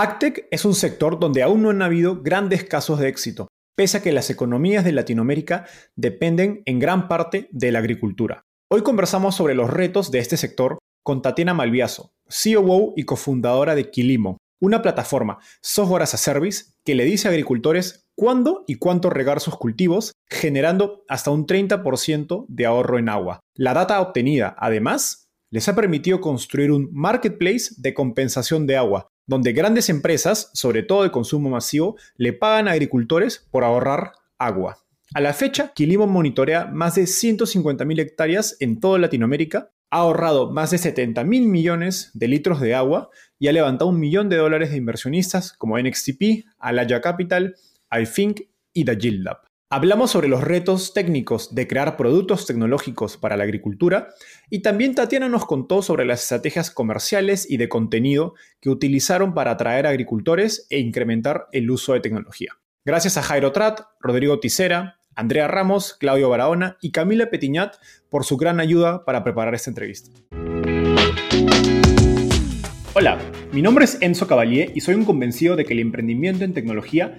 Agtech es un sector donde aún no han habido grandes casos de éxito, pese a que las economías de Latinoamérica dependen en gran parte de la agricultura. Hoy conversamos sobre los retos de este sector con Tatiana Malviaso, COO y cofundadora de Quilimo, una plataforma software as a service que le dice a agricultores cuándo y cuánto regar sus cultivos, generando hasta un 30% de ahorro en agua. La data obtenida, además, les ha permitido construir un marketplace de compensación de agua, donde grandes empresas, sobre todo de consumo masivo, le pagan a agricultores por ahorrar agua. A la fecha, Quilimo monitorea más de 150.000 hectáreas en toda Latinoamérica, ha ahorrado más de 70 mil millones de litros de agua y ha levantado un millón de dólares de inversionistas como NXTP, Alaya Capital, iThink y The Yield Lab. Hablamos sobre los retos técnicos de crear productos tecnológicos para la agricultura y también Tatiana nos contó sobre las estrategias comerciales y de contenido que utilizaron para atraer agricultores e incrementar el uso de tecnología. Gracias a Jairo Trat, Rodrigo Tisera, Andrea Ramos, Claudio Barahona y Camila Petiñat por su gran ayuda para preparar esta entrevista. Hola, mi nombre es Enzo Cavalier y soy un convencido de que el emprendimiento en tecnología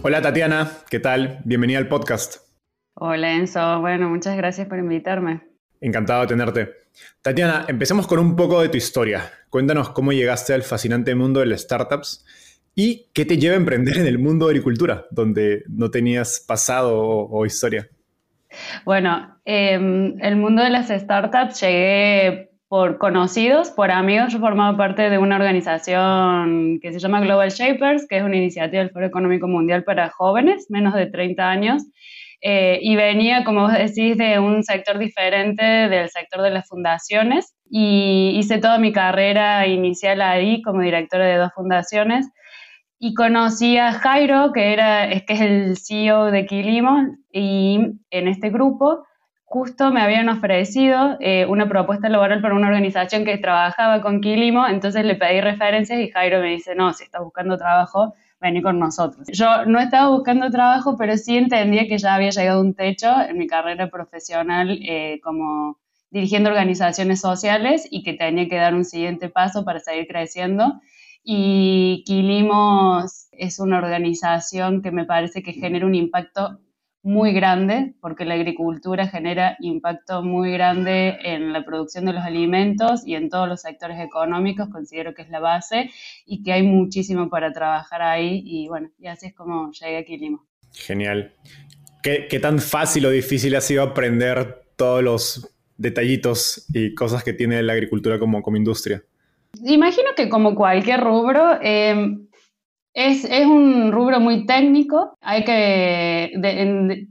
Hola Tatiana, ¿qué tal? Bienvenida al podcast. Hola Enzo, bueno, muchas gracias por invitarme. Encantado de tenerte. Tatiana, empecemos con un poco de tu historia. Cuéntanos cómo llegaste al fascinante mundo de las startups y qué te lleva a emprender en el mundo de agricultura, donde no tenías pasado o, historia. Bueno, em, el mundo de las startups llegué por conocidos, por amigos. Yo formaba parte de una organización que se llama Global Shapers, que es una iniciativa del Foro Económico Mundial para jóvenes, menos de 30 años. Eh, y venía, como vos decís, de un sector diferente del sector de las fundaciones. Y hice toda mi carrera inicial ahí como directora de dos fundaciones. Y conocí a Jairo, que, era, es que es el CEO de Quilimo, y en este grupo justo me habían ofrecido eh, una propuesta laboral para una organización que trabajaba con Quilimo, entonces le pedí referencias y Jairo me dice, no, si estás buscando trabajo, vení con nosotros. Yo no estaba buscando trabajo, pero sí entendía que ya había llegado un techo en mi carrera profesional eh, como dirigiendo organizaciones sociales y que tenía que dar un siguiente paso para seguir creciendo. Y Quilimo es una organización que me parece que genera un impacto muy grande, porque la agricultura genera impacto muy grande en la producción de los alimentos y en todos los sectores económicos, considero que es la base y que hay muchísimo para trabajar ahí y bueno, y así es como llegué aquí a Lima. Genial. ¿Qué, ¿Qué, tan fácil o difícil ha sido aprender todos los detallitos y cosas que tiene la agricultura como, como industria? Imagino que como cualquier rubro, eh, es, es, un rubro muy técnico, hay que,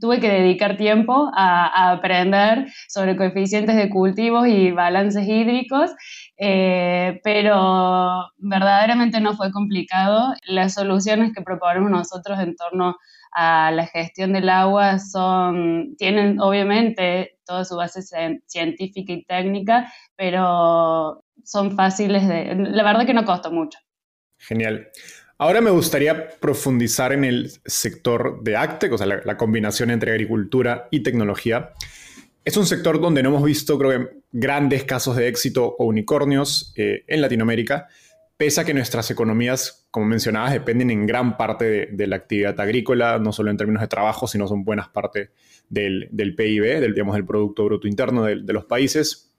tuve que dedicar tiempo a, aprender sobre coeficientes de cultivos y balances hídricos, eh, pero verdaderamente no fue complicado. Las soluciones que proponemos nosotros en torno a la gestión del agua son, tienen obviamente toda su base científica y técnica, pero son fáciles de... La verdad que no costó mucho. Genial. Ahora me gustaría profundizar en el sector de Actec, o sea, la, combinación entre agricultura y tecnología. Es un sector donde no hemos visto, creo que, grandes casos de éxito o unicornios eh, en Latinoamérica, pese a que nuestras economías, como mencionabas, dependen en gran parte de, la actividad agrícola, no solo en términos de trabajo, sino son buenas parte del, PIB, del, digamos, del Producto Bruto Interno de, de los países.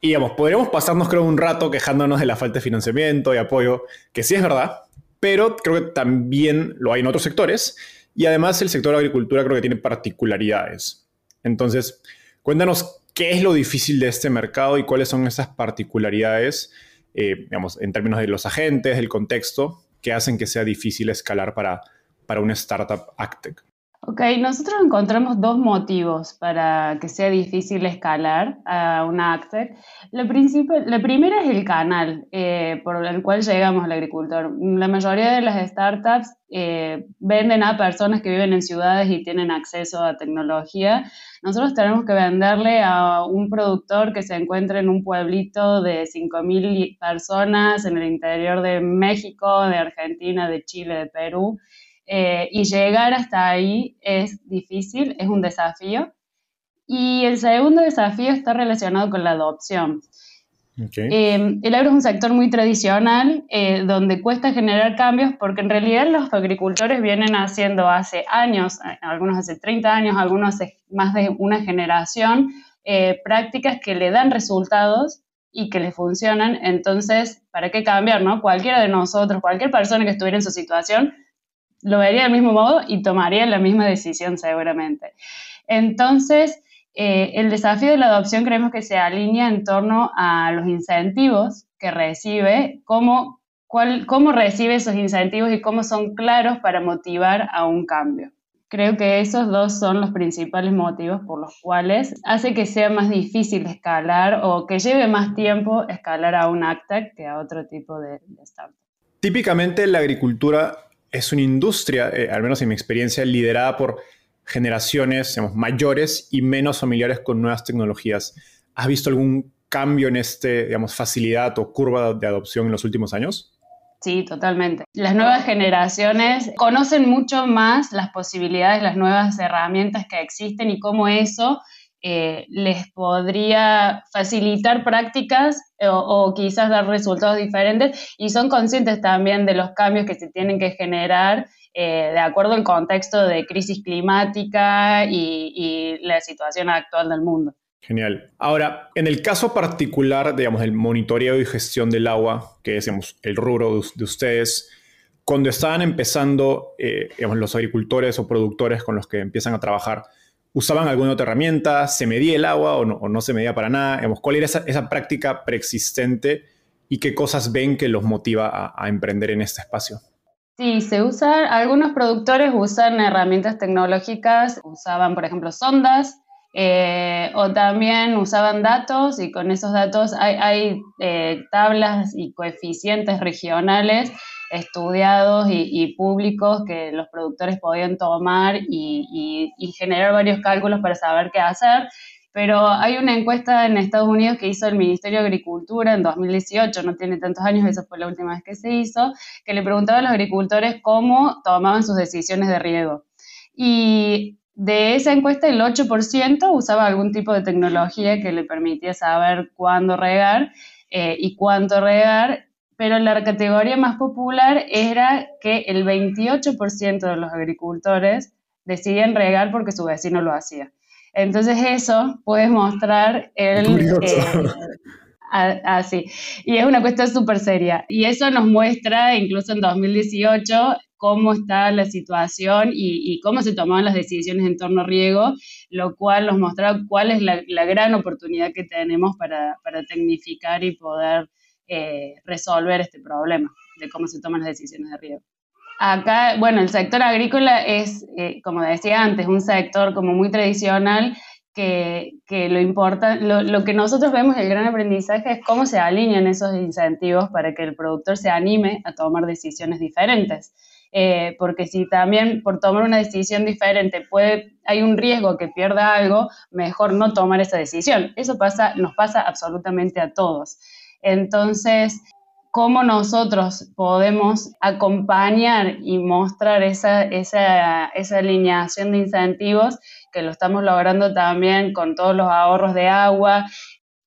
Y, digamos, podríamos pasarnos, creo, un rato quejándonos de la falta de financiamiento y apoyo, que sí es verdad, pero creo que también lo hay en otros sectores y además el sector de agricultura creo que tiene particularidades. Entonces, cuéntanos qué es lo difícil de este mercado y cuáles son esas particularidades, eh, digamos, en términos de los agentes, del contexto, que hacen que sea difícil escalar para, para una startup AgTech. Ok, nosotros encontramos dos motivos para que sea difícil escalar a una ACTEC. La, primera es el canal eh, por el cual llegamos al agricultor. La mayoría de las startups eh, venden a personas que viven en ciudades y tienen acceso a tecnología. Nosotros tenemos que venderle a un productor que se encuentra en un pueblito de 5.000 personas en el interior de México, de Argentina, de Chile, de Perú eh, y llegar hasta ahí es difícil, es un desafío. Y el segundo desafío está relacionado con la adopción. Eh, el agro es un sector muy tradicional eh, donde cuesta generar cambios porque en realidad los agricultores vienen haciendo hace años, algunos hace 30 años, algunos hace más de una generación, prácticas que le dan resultados y que le funcionan. Entonces, ¿para qué cambiar? No? Cualquiera de nosotros, cualquier persona que estuviera en su situación, lo vería del mismo modo y tomaría la misma decisión seguramente. Entonces, eh, el desafío de la adopción creemos que se alinea en torno a los incentivos que recibe, cómo, cuál, cómo recibe esos incentivos y cómo son claros para motivar a un cambio. Creo que esos dos son los principales motivos por los cuales hace que sea más difícil escalar o que lleve más tiempo escalar a un ACTA que a otro tipo de, de startup. Típicamente la agricultura es una industria, eh, al menos en mi experiencia, liderada por generaciones mayores y menos familiares con nuevas tecnologías. ¿Has visto algún cambio en este, digamos, facilidad o curva de adopción en los últimos años? Sí, totalmente. Las nuevas generaciones conocen mucho más las posibilidades, las nuevas herramientas que existen y cómo eso eh, les podría facilitar prácticas eh, o, quizás dar resultados diferentes y son conscientes también de los cambios que se tienen que generar eh, de acuerdo al contexto de crisis climática y, la situación actual del mundo. Genial. Ahora, en el caso particular, digamos, el monitoreo y gestión del agua, que es el rubro de, ustedes, cuando estaban empezando, digamos, los agricultores o productores con los que empiezan a trabajar, ¿Usaban alguna otra herramienta? ¿Se medía el agua o no, se medía para nada? ¿Cuál era esa, práctica preexistente y qué cosas ven que los motiva a, emprender en este espacio? Sí, se usa, algunos productores usan herramientas tecnológicas, usaban por ejemplo sondas eh, o también usaban datos y con esos datos hay, eh, tablas y coeficientes regionales estudiados y, públicos que los productores podían tomar y, generar varios cálculos para saber qué hacer. Pero hay una encuesta en Estados Unidos que hizo el Ministerio de Agricultura en 2018, no tiene tantos años, esa fue la última vez que se hizo, que le preguntaba a los agricultores cómo tomaban sus decisiones de riego. Y de esa encuesta, el 8% usaba algún tipo de tecnología que le permitía saber cuándo regar eh, y cuánto regar, pero la categoría más popular era que el 28% de los agricultores decidían regar porque su vecino lo hacía. Entonces eso puede mostrar el... Eh, así. Y es una cuestión súper seria. Y eso nos muestra, incluso en 2018, cómo está la situación y, cómo se tomaban las decisiones en torno a riego, lo cual nos muestra cuál es la, gran oportunidad que tenemos para, para tecnificar y poder eh, resolver este problema de cómo se toman las decisiones de riego. Acá, bueno, el sector agrícola es, eh, como decía antes, un sector como muy tradicional que, que lo, importa, lo, que nosotros vemos, el gran aprendizaje es cómo se alinean esos incentivos para que el productor se anime a tomar decisiones diferentes. Eh, porque si también por tomar una decisión diferente puede, hay un riesgo que pierda algo, mejor no tomar esa decisión. Eso pasa, nos pasa absolutamente a todos. Entonces, ¿cómo nosotros podemos acompañar y mostrar esa, esa, esa alineación de incentivos que lo estamos logrando también con todos los ahorros de agua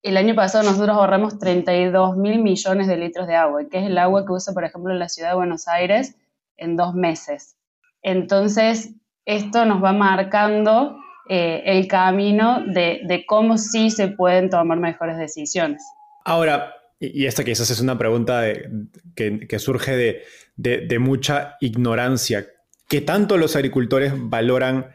el año pasado nosotros ahorramos 32 mil millones de litros de agua, que es el agua que usa, por ejemplo, la ciudad de Buenos Aires en dos meses. Entonces, esto nos va marcando eh, el camino de, de, cómo sí se pueden tomar mejores decisiones. Ahora, y esta quizás es una pregunta que, surge de, mucha ignorancia. ¿Qué tanto los agricultores valoran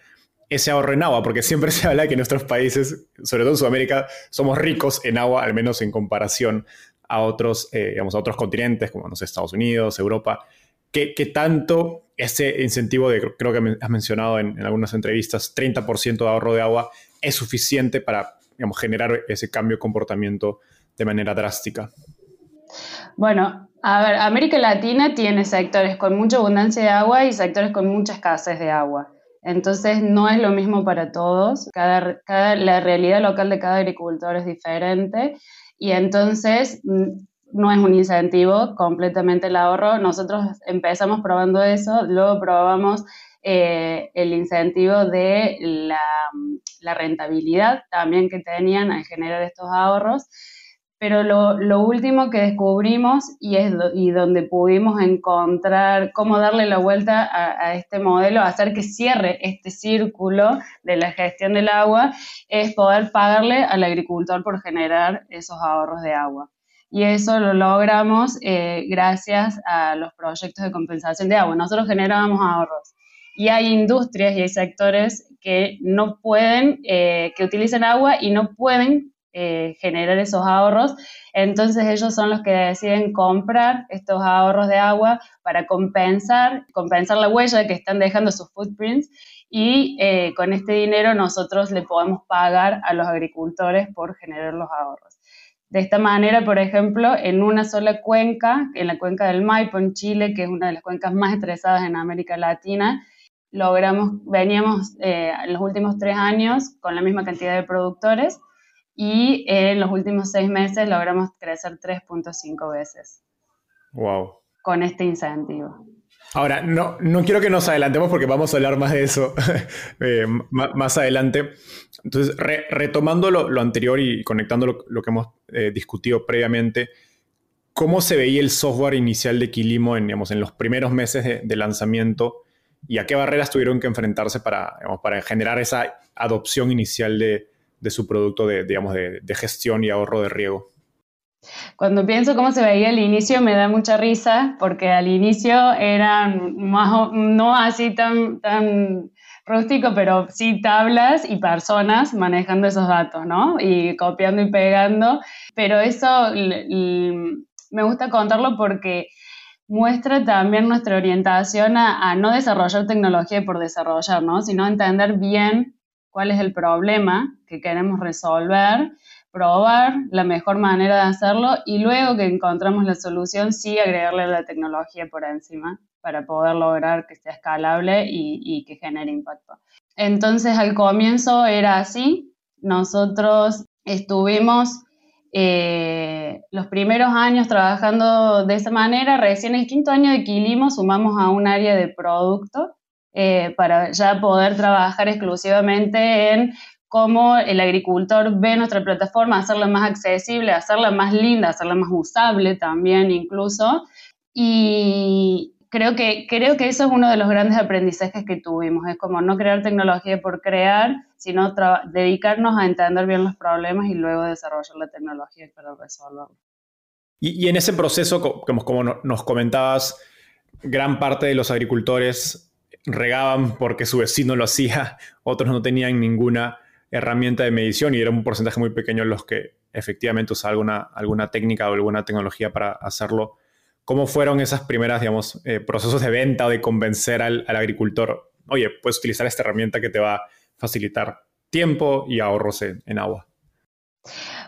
ese ahorro en agua? Porque siempre se habla que en nuestros países, sobre todo en Sudamérica, somos ricos en agua, al menos en comparación a otros, eh, a otros continentes, como no Estados Unidos, Europa. ¿qué, tanto ese incentivo de, creo que has mencionado en, algunas entrevistas, 30% de ahorro de agua, es suficiente para generar ese cambio de comportamiento de manera drástica? Bueno, a ver, América Latina tiene sectores con mucha abundancia de agua y sectores con mucha escasez de agua. Entonces no es lo mismo para todos, cada, la realidad local de cada agricultor es diferente y entonces mm, no es un incentivo completamente el ahorro. Nosotros empezamos probando eso, luego probamos eh, el incentivo de la, la, rentabilidad también que tenían al generar estos ahorros pero lo, último que descubrimos y es y donde pudimos encontrar cómo darle la vuelta a, este modelo, hacer que cierre este círculo de la gestión del agua, es poder pagarle al agricultor por generar esos ahorros de agua. Y eso lo logramos eh, gracias a los proyectos de compensación de agua. Nosotros generábamos ahorros. Y hay industrias y hay sectores que no pueden, eh, que utilizan agua y no pueden eh, generar esos ahorros. Entonces ellos son los que deciden comprar estos ahorros de agua para compensar, compensar la huella que están dejando sus footprints y eh, con este dinero nosotros le podemos pagar a los agricultores por generar los ahorros. De esta manera, por ejemplo, en una sola cuenca, en la cuenca del Maipo, en Chile, que es una de las cuencas más estresadas en América Latina, logramos, veníamos eh, en los últimos tres años con la misma cantidad de productores, y en los últimos seis meses logramos crecer 3.5 veces. Wow. Con este incentivo. Ahora, no, no quiero que nos adelantemos porque vamos a hablar más de eso eh, más adelante. Entonces, retomando lo, anterior y conectando lo, que hemos eh, discutido previamente, ¿cómo se veía el software inicial de Quilimo en, digamos, en los primeros meses de, de lanzamiento y a qué barreras tuvieron que enfrentarse para, digamos, para generar esa adopción inicial de, de su producto de, digamos, de, gestión y ahorro de riego. Cuando pienso cómo se veía al inicio me da mucha risa porque al inicio eran más, no así tan, tan rústico, pero sí tablas y personas manejando esos datos, ¿no? Y copiando y pegando. Pero eso me gusta contarlo porque muestra también nuestra orientación a, a, no desarrollar tecnología por desarrollar, ¿no? Sino entender bien cuál es el problema que queremos resolver, probar la mejor manera de hacerlo y luego que encontramos la solución, sí agregarle la tecnología por encima para poder lograr que sea escalable y, que genere impacto. Entonces al comienzo era así, nosotros estuvimos eh, los primeros años trabajando de esa manera, recién el quinto año de Quilimo sumamos a un área de producto eh, para ya poder trabajar exclusivamente en cómo el agricultor ve nuestra plataforma, hacerla más accesible, hacerla más linda, hacerla más usable también incluso. Y creo que, creo que eso es uno de los grandes aprendizajes que tuvimos, es como no crear tecnología por crear, sino dedicarnos a entender bien los problemas y luego desarrollar la tecnología para resolverlos. Y, en ese proceso, como, como nos comentabas, gran parte de los agricultores regaban porque su vecino lo hacía, otros no tenían ninguna herramienta de medición y era un porcentaje muy pequeño los que efectivamente usaban alguna, alguna técnica o alguna tecnología para hacerlo. ¿Cómo fueron esas primeras, digamos, eh, procesos de venta o de convencer al, agricultor? Oye, puedes utilizar esta herramienta que te va a facilitar tiempo y ahorros en, agua.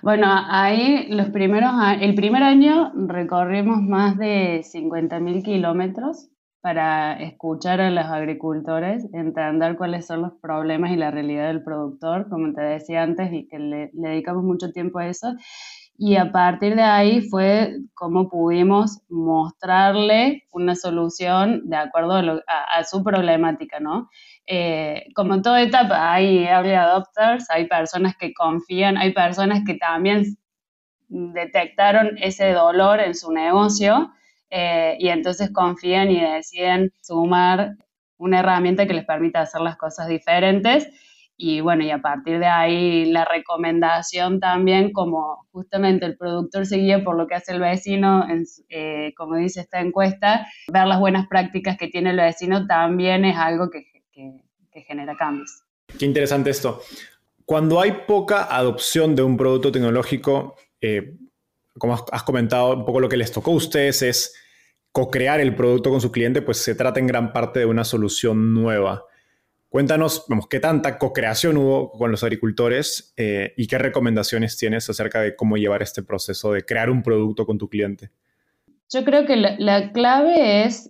Bueno, ahí los primeros, el primer año recorrimos más de 50.000 kilómetros para escuchar a los agricultores, entender cuáles son los problemas y la realidad del productor, como te decía antes, y que le, dedicamos mucho tiempo a eso. Y a partir de ahí fue como pudimos mostrarle una solución de acuerdo a, su problemática, ¿no? Eh, como en toda etapa hay early adopters, hay personas que confían, hay personas que también detectaron ese dolor en su negocio eh, y entonces confían y deciden sumar una herramienta que les permita hacer las cosas diferentes. Y bueno, y a partir de ahí la recomendación también, como justamente el productor seguía por lo que hace el vecino, eh, como dice esta encuesta, ver las buenas prácticas que tiene el vecino también es algo que, que, genera cambios. Qué interesante esto. Cuando hay poca adopción de un producto tecnológico, eh, como has, comentado, un poco lo que les tocó a ustedes es co-crear el producto con su cliente, pues se trata en gran parte de una solución nueva. Cuéntanos, vamos, qué tanta co-creación hubo con los agricultores eh, y qué recomendaciones tienes acerca de cómo llevar este proceso de crear un producto con tu cliente. Yo creo que la, clave es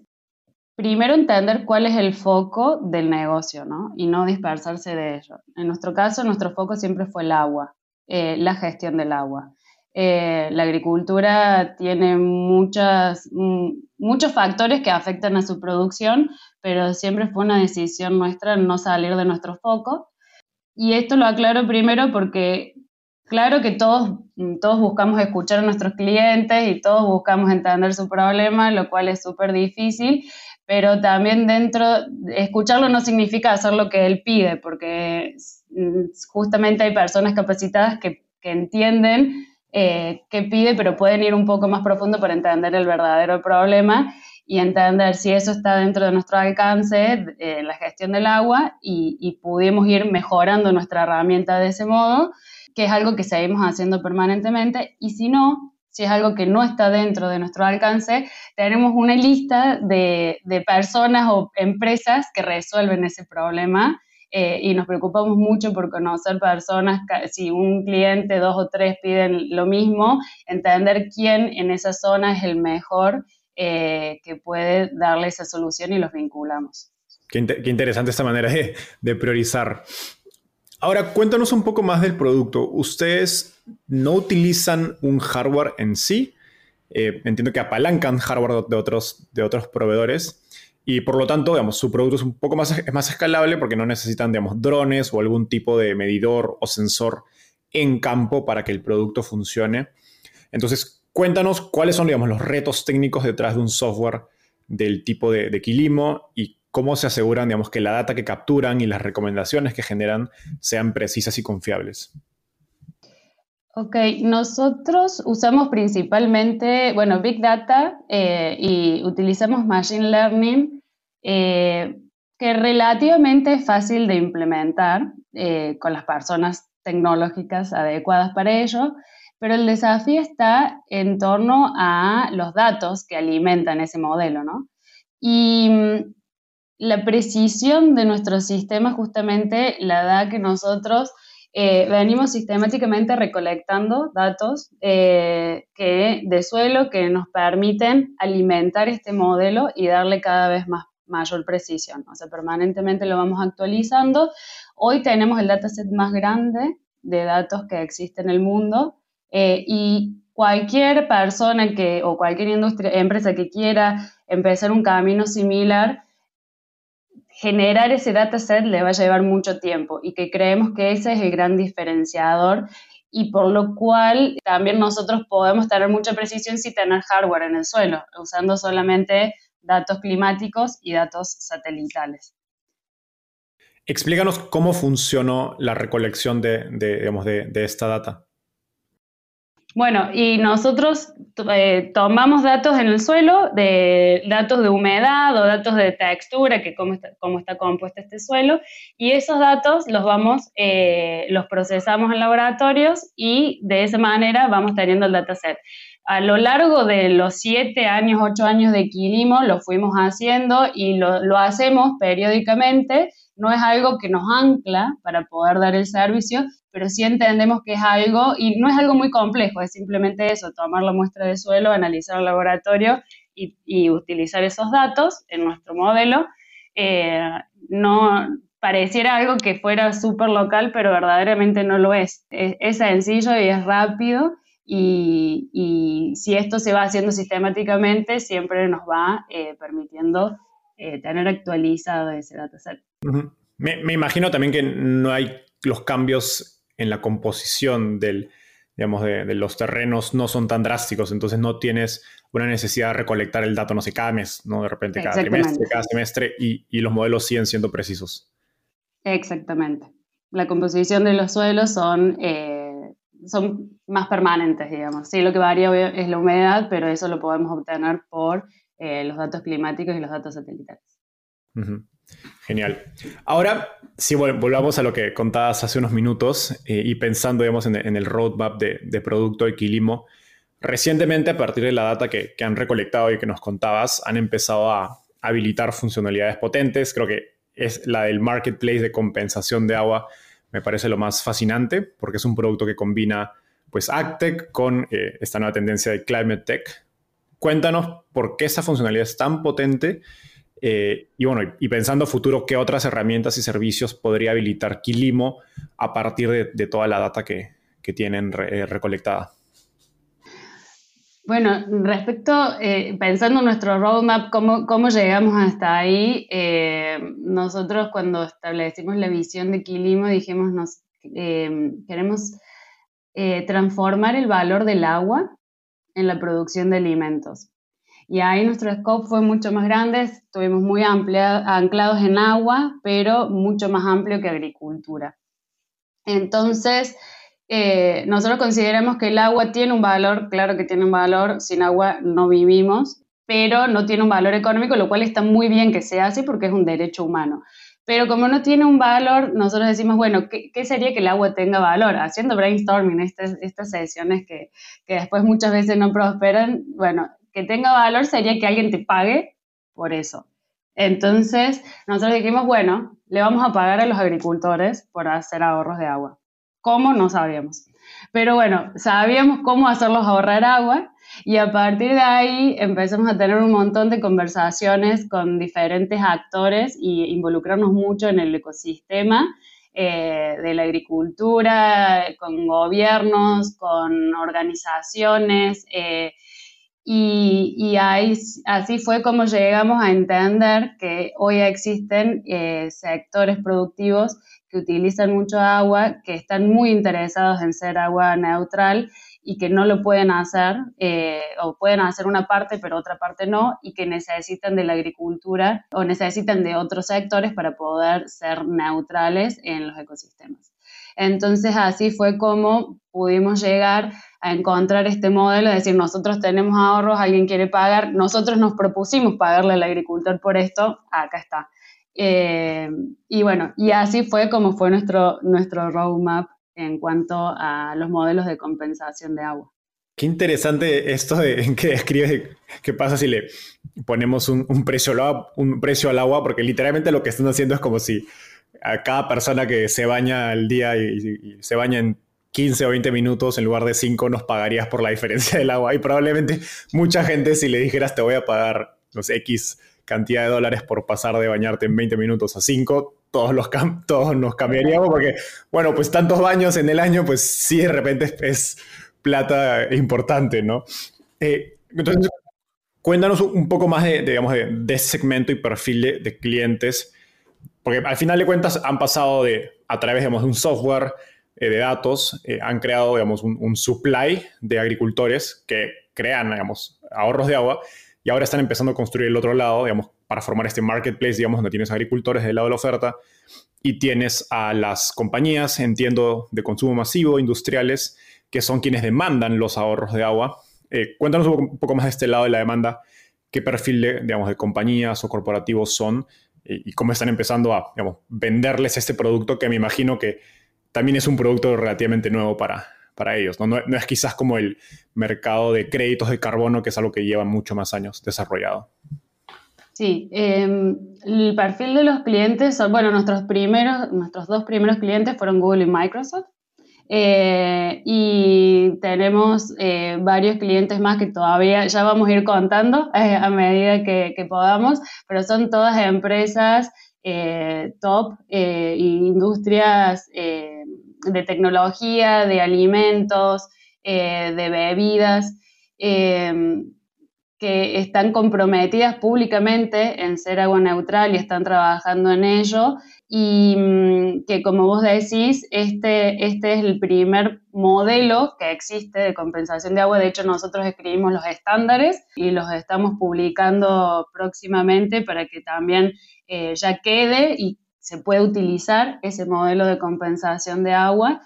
primero entender cuál es el foco del negocio, ¿no? Y no dispersarse de ello. En nuestro caso, nuestro foco siempre fue el agua, eh, la gestión del agua. Eh, la agricultura tiene muchas, mm, muchos factores que afectan a su producción, pero siempre fue una decisión nuestra no salir de nuestro foco. Y esto lo aclaro primero porque claro que todos, todos buscamos escuchar a nuestros clientes y todos buscamos entender su problema, lo cual es súper difícil, pero también dentro, escucharlo no significa hacer lo que él pide, porque mm, justamente hay personas capacitadas que, que entienden eh, qué pide, pero pueden ir un poco más profundo para entender el verdadero problema y entender si eso está dentro de nuestro alcance, eh, la gestión del agua, y, y, pudimos ir mejorando nuestra herramienta de ese modo, que es algo que seguimos haciendo permanentemente, y si no, si es algo que no está dentro de nuestro alcance, tenemos una lista de, de personas o empresas que resuelven ese problema eh, y nos preocupamos mucho por conocer personas, si un cliente, dos o tres piden lo mismo, entender quién en esa zona es el mejor eh, que puede darle esa solución y los vinculamos. Qué, interesante esta manera de, priorizar. Ahora, cuéntanos un poco más del producto. Ustedes no utilizan un hardware en sí. Eh, entiendo que apalancan hardware de otros, de otros proveedores. Y por lo tanto, digamos, su producto es un poco más, más escalable porque no necesitan, digamos, drones o algún tipo de medidor o sensor en campo para que el producto funcione. Entonces, cuéntanos cuáles son, digamos, los retos técnicos detrás de un software del tipo de, de Quilimo y cómo se aseguran, digamos, que la data que capturan y las recomendaciones que generan sean precisas y confiables. Ok, nosotros usamos principalmente, bueno, Big Data eh, y utilizamos Machine Learning, eh, que relativamente es fácil de implementar eh, con las personas tecnológicas adecuadas para ello, pero el desafío está en torno a los datos que alimentan ese modelo, ¿no? Y mm, la precisión de nuestro sistema justamente la da que nosotros eh, venimos sistemáticamente recolectando datos eh, de suelo que nos permiten alimentar este modelo y darle cada vez más mayor precisión. O sea, permanentemente lo vamos actualizando. Hoy tenemos el dataset más grande de datos que existe en el mundo eh, y cualquier persona que, o cualquier industria, empresa que quiera empezar un camino similar, generar ese dataset le va a llevar mucho tiempo y que creemos que ese es el gran diferenciador y por lo cual también nosotros podemos tener mucha precisión sin tener hardware en el suelo, usando solamente datos climáticos y datos satelitales. Explícanos cómo funcionó la recolección de, de esta data. Bueno, y nosotros eh, tomamos datos en el suelo, de datos de humedad o datos de textura, que cómo está, cómo está compuesto este suelo, y esos datos los vamos, eh, los procesamos en laboratorios y de esa manera vamos teniendo el dataset. A lo largo de los siete años, ocho años de Quilimo, lo fuimos haciendo y lo, lo hacemos periódicamente. No es algo que nos ancla para poder dar el servicio, pero sí entendemos que es algo, y no es algo muy complejo, es simplemente eso, tomar la muestra de suelo, analizar el laboratorio y, utilizar esos datos en nuestro modelo. Eh, no pareciera algo que fuera súper local, pero verdaderamente no lo es. es. sencillo y es rápido. Y, si esto se va haciendo sistemáticamente, siempre nos va eh, permitiendo eh, tener actualizado ese dataset. me, me, imagino también que no hay los cambios en la composición del, digamos, de, los terrenos no son tan drásticos, entonces no tienes una necesidad de recolectar el dato, no sé, cada mes, ¿no? De repente cada trimestre, cada semestre, y, los modelos siguen siendo precisos. Exactamente. La composición de los suelos son, eh, son más permanentes, digamos. Sí, lo que varía es la humedad, pero eso lo podemos obtener por eh, los datos climáticos y los datos satelitales. Genial. Ahora, si volvamos a lo que contabas hace unos minutos eh, y pensando, en, el roadmap de, producto de Quilimo, recientemente, a partir de la data que, han recolectado y que nos contabas, han empezado a habilitar funcionalidades potentes. Creo que es la del marketplace de compensación de agua, me parece lo más fascinante porque es un producto que combina pues AgTech con eh, esta nueva tendencia de Climate Tech. Cuéntanos por qué esa funcionalidad es tan potente eh, y bueno, y pensando futuro, ¿qué otras herramientas y servicios podría habilitar Quilimo a partir de, toda la data que, tienen eh, recolectada? Bueno, respecto, eh, pensando en nuestro roadmap, cómo, cómo llegamos hasta ahí, nosotros cuando establecimos la visión de Quilimo dijimos, nos, queremos transformar el valor del agua en la producción de alimentos. Y ahí nuestro scope fue mucho más grande, estuvimos muy anclados en agua, pero mucho más amplio que agricultura. Entonces, eh, nosotros consideramos que el agua tiene un valor, claro que tiene un valor, sin agua no vivimos, pero no tiene un valor económico, lo cual está muy bien que sea así porque es un derecho humano. Pero como no tiene un valor, nosotros decimos, bueno, ¿qué, sería que el agua tenga valor? Haciendo brainstorming, estas, estas sesiones que, que después muchas veces no prosperan, bueno, que tenga valor sería que alguien te pague por eso. Entonces, nosotros dijimos, bueno, le vamos a pagar a los agricultores por hacer ahorros de agua. ¿Cómo? No sabíamos. Pero bueno, sabíamos cómo hacerlos ahorrar agua y a partir de ahí empezamos a tener un montón de conversaciones con diferentes actores y involucrarnos mucho en el ecosistema eh, de la agricultura, con gobiernos, con organizaciones. Eh, y, ahí, así fue como llegamos a entender que hoy existen eh, sectores productivos que utilizan mucho agua, que están muy interesados en ser agua neutral y que no lo pueden hacer, eh, o pueden hacer una parte, pero otra parte no, y que necesitan de la agricultura o necesitan de otros sectores para poder ser neutrales en los ecosistemas. Entonces así fue como pudimos llegar a encontrar este modelo, es decir, nosotros tenemos ahorros, alguien quiere pagar, nosotros nos propusimos pagarle al agricultor por esto, acá está. Eh, y bueno, y así fue como fue nuestro, nuestro roadmap en cuanto a los modelos de compensación de agua. Qué interesante esto de que describes qué pasa si le ponemos un, precio un precio al agua, porque literalmente lo que están haciendo es como si a cada persona que se baña al día y, se baña en 15 o 20 minutos en lugar de 5 nos pagarías por la diferencia del agua. Y probablemente mucha gente si le dijeras te voy a pagar los X cantidad de dólares por pasar de bañarte en 20 minutos a 5, todos, los todos nos cambiaríamos porque, bueno, pues tantos baños en el año, pues sí, de repente es, plata importante, ¿no? Eh, entonces, cuéntanos un poco más de, digamos, de, segmento y perfil de, clientes, porque al final de cuentas han pasado de, a través, digamos, de un software eh, de datos, eh, han creado, digamos, un, un supply de agricultores que crean, digamos, ahorros de agua y ahora están empezando a construir el otro lado, digamos, para formar este marketplace, digamos, donde tienes agricultores del lado de la oferta y tienes a las compañías, entiendo, de consumo masivo, industriales, que son quienes demandan los ahorros de agua. Eh, cuéntanos un poco, más de este lado de la demanda, qué perfil de, digamos, de compañías o corporativos son y, y cómo están empezando a venderles este producto que me imagino que también es un producto relativamente nuevo para, para ellos. ¿no? No, es quizás como el mercado de créditos de carbono, que es algo que lleva mucho más años desarrollado. Sí, em, el perfil de los clientes son, bueno, nuestros primeros, nuestros dos primeros clientes fueron Google y Microsoft. Eh, y tenemos eh, varios clientes más que todavía ya vamos a ir contando eh, a medida que, que, podamos, pero son todas empresas top e industrias de tecnología, de alimentos, de bebidas, que están comprometidas públicamente en ser agua neutral y están trabajando en ello. Y mm, que como vos decís, este, este es el primer modelo que existe de compensación de agua. De hecho, nosotros escribimos los estándares y los estamos publicando próximamente para que también eh, ya quede y se puede utilizar ese modelo de compensación de agua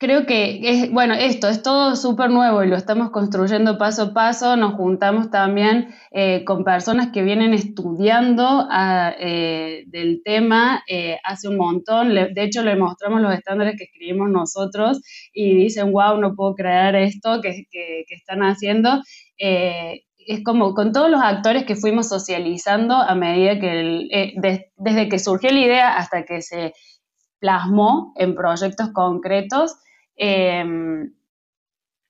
creo que es, bueno, esto es todo súper nuevo y lo estamos construyendo paso a paso. Nos juntamos también eh, con personas que vienen estudiando ah, eh, del tema eh, hace un montón. de hecho, le mostramos los estándares que escribimos nosotros y dicen, wow, no puedo creer esto que, están haciendo. es como con todos los actores que fuimos socializando a medida que, desde que surgió la idea hasta que se plasmó en proyectos concretos, Em,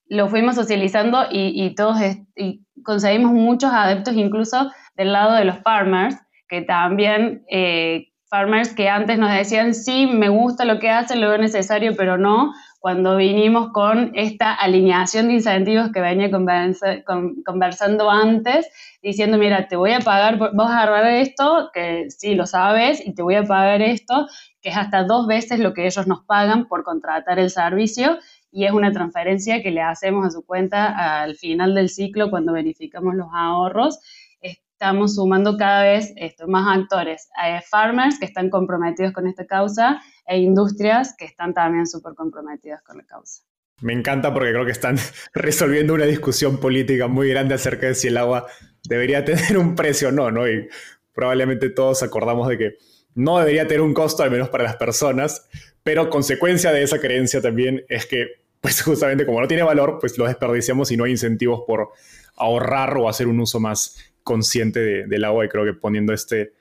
lo fuimos socializando y, todos y conseguimos muchos adeptos incluso del lado de los farmers, que también, eh, farmers que antes nos decían, sí, me gusta lo que hacen, lo veo necesario, pero no, cuando vinimos con esta alineación de incentivos que venía conversando antes, diciendo, mira, te voy a pagar, vas a agarrar esto, que sí lo sabes, y te voy a pagar esto, que es hasta dos veces lo que ellos nos pagan por contratar el servicio y es una transferencia que le hacemos a su cuenta al final del ciclo cuando verificamos los ahorros. Estamos sumando cada vez esto, más actores, eh, farmers que están comprometidos con esta causa e industrias que están también súper comprometidas con la causa. Me encanta porque creo que están resolviendo una discusión política muy grande acerca de si el agua debería tener un precio o no, ¿no? Y probablemente todos acordamos de que no debería tener un costo, al menos para las personas, pero consecuencia de esa creencia también es que, pues justamente como no tiene valor, pues lo desperdiciamos y no hay incentivos por ahorrar o hacer un uso más consciente del agua y creo que poniendo este,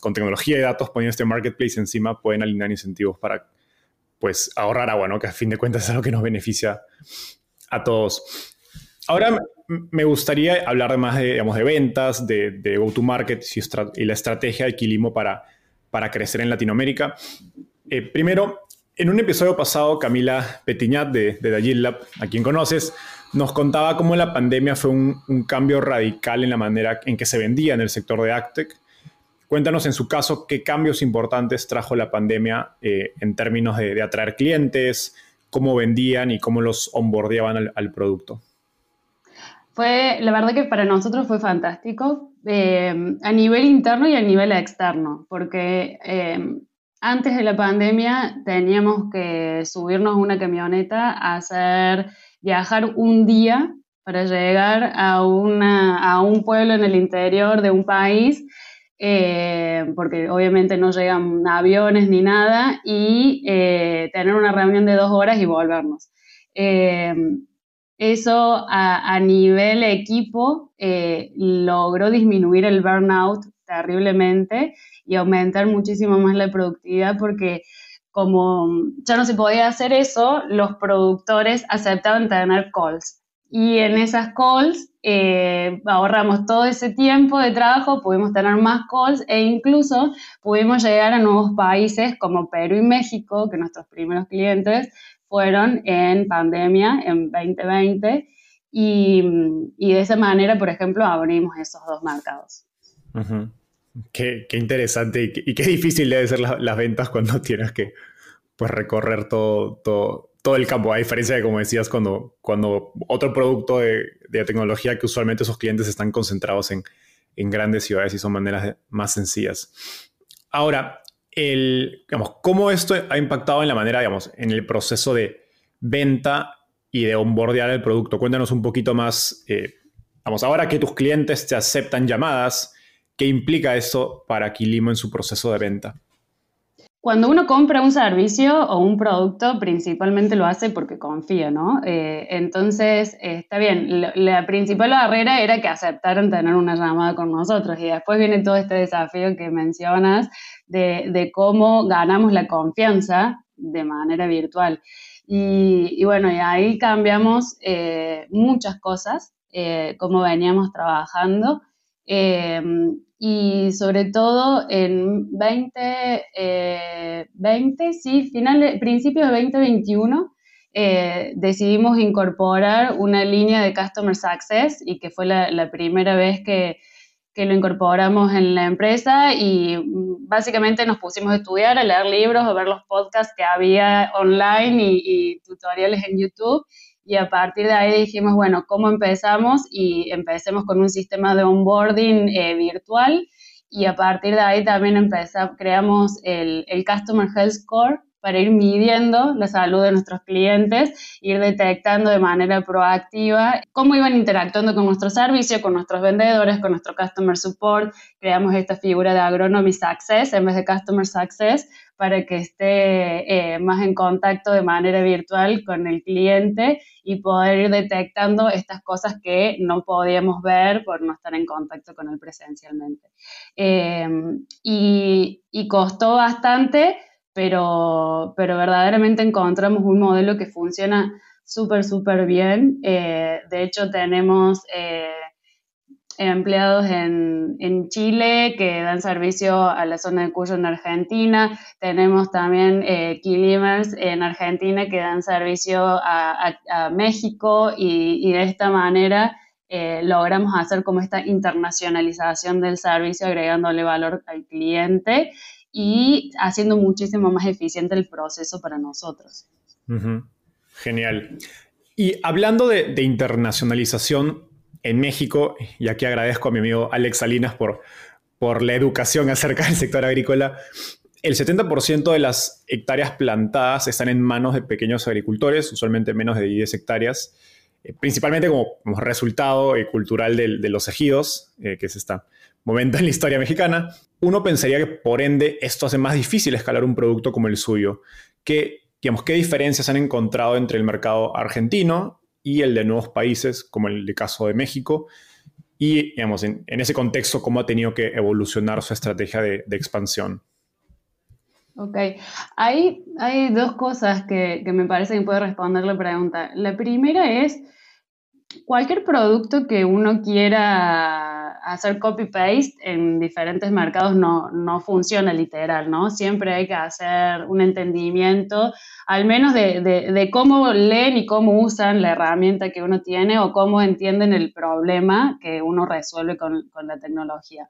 con tecnología de datos, poniendo este marketplace encima, pueden alinear incentivos para pues ahorrar agua, ¿no? Que a fin de cuentas es algo que nos beneficia a todos. Ahora me gustaría hablar más de, digamos, de ventas, de, go-to-market y, la estrategia de Quilimo para, para crecer en Latinoamérica. Eh, primero, en un episodio pasado, Camila Petiñat de, de Lab, a quien conoces, nos contaba cómo la pandemia fue un, cambio radical en la manera en que se vendía en el sector de Actec. Cuéntanos en su caso qué cambios importantes trajo la pandemia eh, en términos de, atraer clientes, cómo vendían y cómo los onboardeaban al, producto. Fue, la verdad que para nosotros fue fantástico eh, a nivel interno y a nivel externo, porque eh, antes de la pandemia teníamos que subirnos una camioneta a hacer, viajar un día para llegar a, una, a un pueblo en el interior de un país, eh, porque obviamente no llegan aviones ni nada, y tener una reunión de dos horas y volvernos. Eso a, nivel equipo eh, logró disminuir el burnout terriblemente y aumentar muchísimo más la productividad porque como ya no se podía hacer eso, los productores aceptaban tener calls. Y en esas calls eh, ahorramos todo ese tiempo de trabajo, pudimos tener más calls e incluso pudimos llegar a nuevos países como Perú y México, que nuestros primeros clientes fueron en pandemia, en 2020, y, de esa manera, por ejemplo, abrimos esos dos mercados. qué, interesante y qué, difícil debe ser las ventas cuando tienes que pues, recorrer todo, todo, todo, el campo, a diferencia de, como decías, cuando, cuando otro producto de, tecnología que usualmente esos clientes están concentrados en, en grandes ciudades y son maneras más sencillas. Ahora, el, digamos, cómo esto ha impactado en la manera, digamos, en el proceso de venta y de onboardear el producto. Cuéntanos un poquito más, eh, vamos, ahora que tus clientes te aceptan llamadas, ¿qué implica eso para Quilimo en su proceso de venta? Cuando uno compra un servicio o un producto, principalmente lo hace porque confía, ¿no? Eh, entonces, está bien, la, principal barrera era que aceptaran tener una llamada con nosotros y después viene todo este desafío que mencionas de, cómo ganamos la confianza de manera virtual. Y, bueno, y ahí cambiamos eh, muchas cosas, eh, cómo veníamos trabajando y sobre todo en 2020, eh, sí, final, principio de 2021, eh, decidimos incorporar una línea de Customer Success y que fue la, primera vez que, que, lo incorporamos en la empresa y mm, básicamente nos pusimos a estudiar, a leer libros, a ver los podcasts que había online y tutoriales en YouTube y a partir de ahí dijimos, bueno, ¿cómo empezamos? Y empecemos con un sistema de onboarding eh, virtual y a partir de ahí también empezamos, creamos el, el Customer Health Score para ir midiendo la salud de nuestros clientes, ir detectando de manera proactiva cómo iban interactuando con nuestro servicio, con nuestros vendedores, con nuestro customer support. Creamos esta figura de agronomy success en vez de customer success para que esté eh, más en contacto de manera virtual con el cliente y poder ir detectando estas cosas que no podíamos ver por no estar en contacto con él presencialmente. Eh, y, costó bastante, pero, pero verdaderamente encontramos un modelo que funciona súper, súper bien. Eh, de hecho, tenemos empleados en, en, Chile que dan servicio a la zona de Cuyo en Argentina. Tenemos también eh, en Argentina que dan servicio a, México y, de esta manera eh, logramos hacer como esta internacionalización del servicio agregándole valor al cliente y haciendo muchísimo más eficiente el proceso para nosotros. Genial. Y hablando de, de internacionalización, en México, y aquí agradezco a mi amigo Alex Salinas por, por la educación acerca del sector agrícola, el 70% de las hectáreas plantadas están en manos de pequeños agricultores, usualmente menos de 10 hectáreas, eh, principalmente como, resultado eh, cultural de, los ejidos, eh, que es este momento en la historia mexicana. Uno pensaría que por ende esto hace más difícil escalar un producto como el suyo. ¿Qué, digamos, ¿Qué diferencias han encontrado entre el mercado argentino y el de nuevos países, como el caso de México, y digamos, en, ese contexto, cómo ha tenido que evolucionar su estrategia de, expansión. Ok, hay, hay dos cosas que, que me parece que puede responder la pregunta. La primera es, cualquier producto que uno quiera hacer copy-paste en diferentes mercados no, no, funciona literal, ¿no? Siempre hay que hacer un entendimiento, al menos de, de, cómo leen y cómo usan la herramienta que uno tiene o cómo entienden el problema que uno resuelve con, con la tecnología.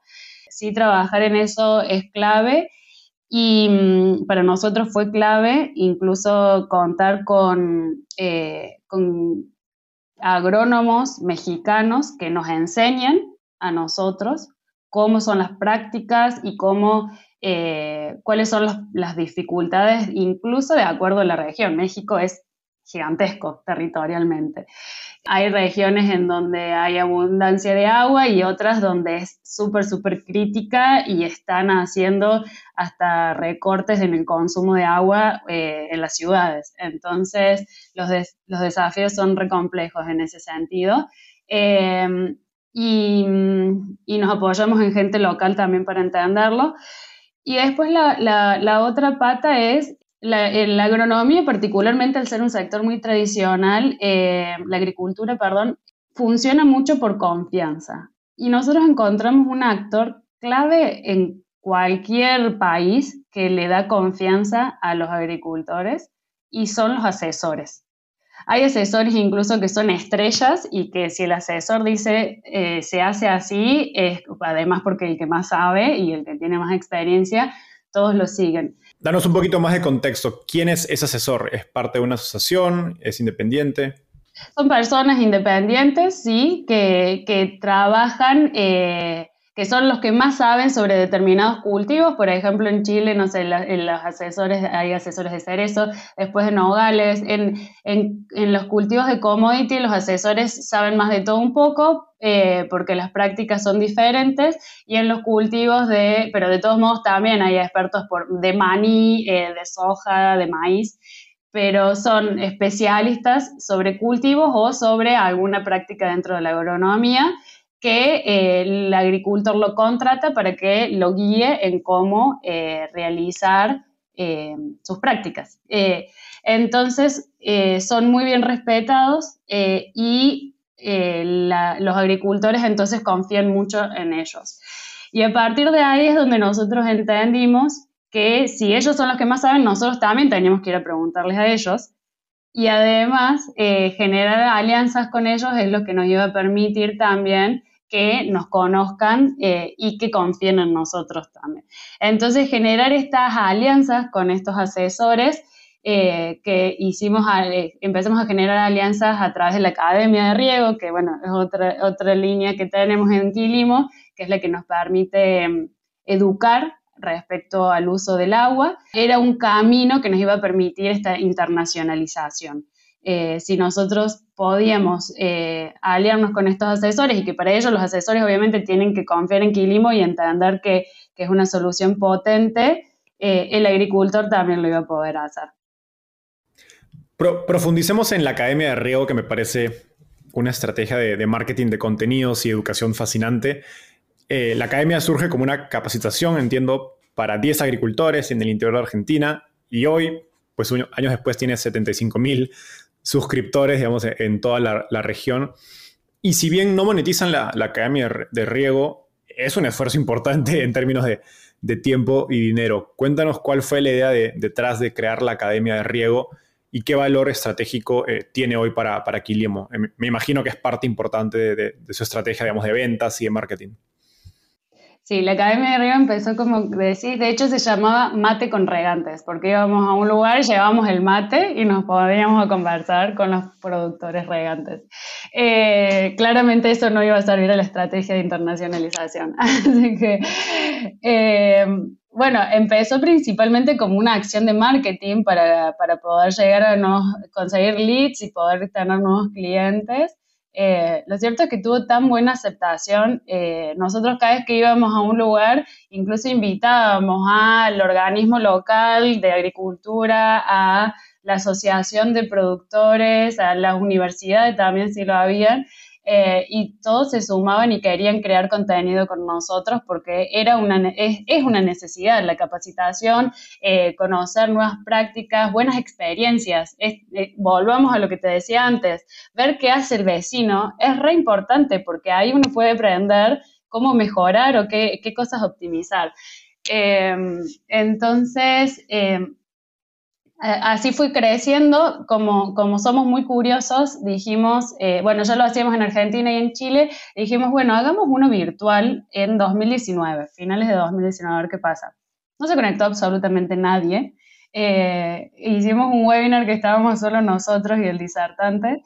Sí, trabajar en eso es clave. Y mm, para nosotros fue clave incluso contar con, eh, con agrónomos mexicanos que nos enseñan a nosotros cómo son las prácticas y cómo, eh, cuáles son las dificultades, incluso de acuerdo a la región. México es gigantesco territorialmente. Hay regiones en donde hay abundancia de agua y otras donde es súper, súper crítica y están haciendo hasta recortes en el consumo de agua eh, en las ciudades. Entonces, los, los desafíos son recomplejos en ese sentido. Em, y, y, nos apoyamos en gente local también para entenderlo. Y después la, la, la otra pata es la, la, agronomía, particularmente al ser un sector muy tradicional, eh, la agricultura, perdón, funciona mucho por confianza. Y nosotros encontramos un actor clave en cualquier país que le da confianza a los agricultores y son los asesores. Hay asesores incluso que son estrellas y que si el asesor dice eh, se hace así, es además porque el que más sabe y el que tiene más experiencia, todos lo siguen. Danos un poquito más de contexto. ¿Quién es ese asesor? ¿Es parte de una asociación? ¿Es independiente? Son personas independientes, sí, que, que trabajan eh, que son los que más saben sobre determinados cultivos. Por ejemplo, en Chile, en los asesores, hay asesores de cerezo, después en nogales, en, en, en, los cultivos de commodity, los asesores saben más de todo un poco, eh, porque las prácticas son diferentes, y en los cultivos de, pero de todos modos también hay expertos por, de maní, eh, de soja, de maíz pero son especialistas sobre cultivos o sobre alguna práctica dentro de la agronomía que eh, el agricultor lo contrata para que lo guíe en cómo eh, realizar eh, sus prácticas. entonces, son muy bien respetados y los agricultores entonces confían mucho en ellos. Y a partir de ahí es donde nosotros entendimos que si ellos son los que más saben, nosotros también teníamos que ir a preguntarles a ellos y además eh, generar alianzas con ellos es lo que nos iba a permitir también que nos conozcan eh, y que confíen en nosotros también. Entonces, generar estas alianzas con estos asesores eh, que hicimos, empezamos a generar alianzas a través de la Academia de Riego, que bueno, es otra, otra línea que tenemos en Quilimo, que es la que nos permite em, educar respecto al uso del agua, era un camino que nos iba a permitir esta internacionalización. Eh, si nosotros podíamos eh, aliarnos con estos asesores y que para ello los asesores obviamente tienen que confiar en Quilimo y entender que, es una solución potente, eh, el agricultor también lo iba a poder hacer. profundicemos en la Academia de Riego, que me parece una estrategia de, de marketing de contenidos y educación fascinante. la Academia surge como una capacitación, entiendo, para 10 agricultores en el interior de Argentina y hoy, pues años después, tiene 75 mil suscriptores, digamos, en toda la, región. Y si bien no monetizan la, Academia de Riego, es un esfuerzo importante en términos de, tiempo y dinero. Cuéntanos cuál fue la idea detrás de crear la Academia de Riego y qué valor estratégico eh, tiene hoy para, para. Eh, me imagino que es parte importante de, de, su estrategia, digamos, de ventas y de marketing. Sí, la Academia de Río empezó como decís, de hecho se llamaba Mate con Regantes, porque íbamos a un lugar, llevábamos el mate y nos podíamos a conversar con los productores regantes. Eh, claramente eso no iba a servir a la estrategia de internacionalización. Así que, eh, bueno, empezó principalmente como una acción de marketing para, para poder llegar a no, conseguir leads y poder tener nuevos clientes. Eh, lo cierto es que tuvo tan buena aceptación. Eh, nosotros cada vez que íbamos a un lugar, incluso invitábamos al organismo local de agricultura, a la asociación de productores, a las universidades también si lo habían, eh, y todos se sumaban y querían crear contenido con nosotros porque era una, es, una necesidad la capacitación, eh, conocer nuevas prácticas, buenas experiencias. Eh, volvamos a lo que te decía antes, ver qué hace el vecino es re importante porque ahí uno puede aprender cómo mejorar o qué, qué cosas optimizar. entonces, eh, así fui creciendo, como, como somos muy curiosos, dijimos, eh, bueno, ya lo hacíamos en Argentina y en Chile, dijimos, bueno, hagamos uno virtual en 2019, finales de 2019, a ver qué pasa. No se conectó absolutamente nadie. Eh, hicimos un webinar que estábamos solo nosotros y el disertante,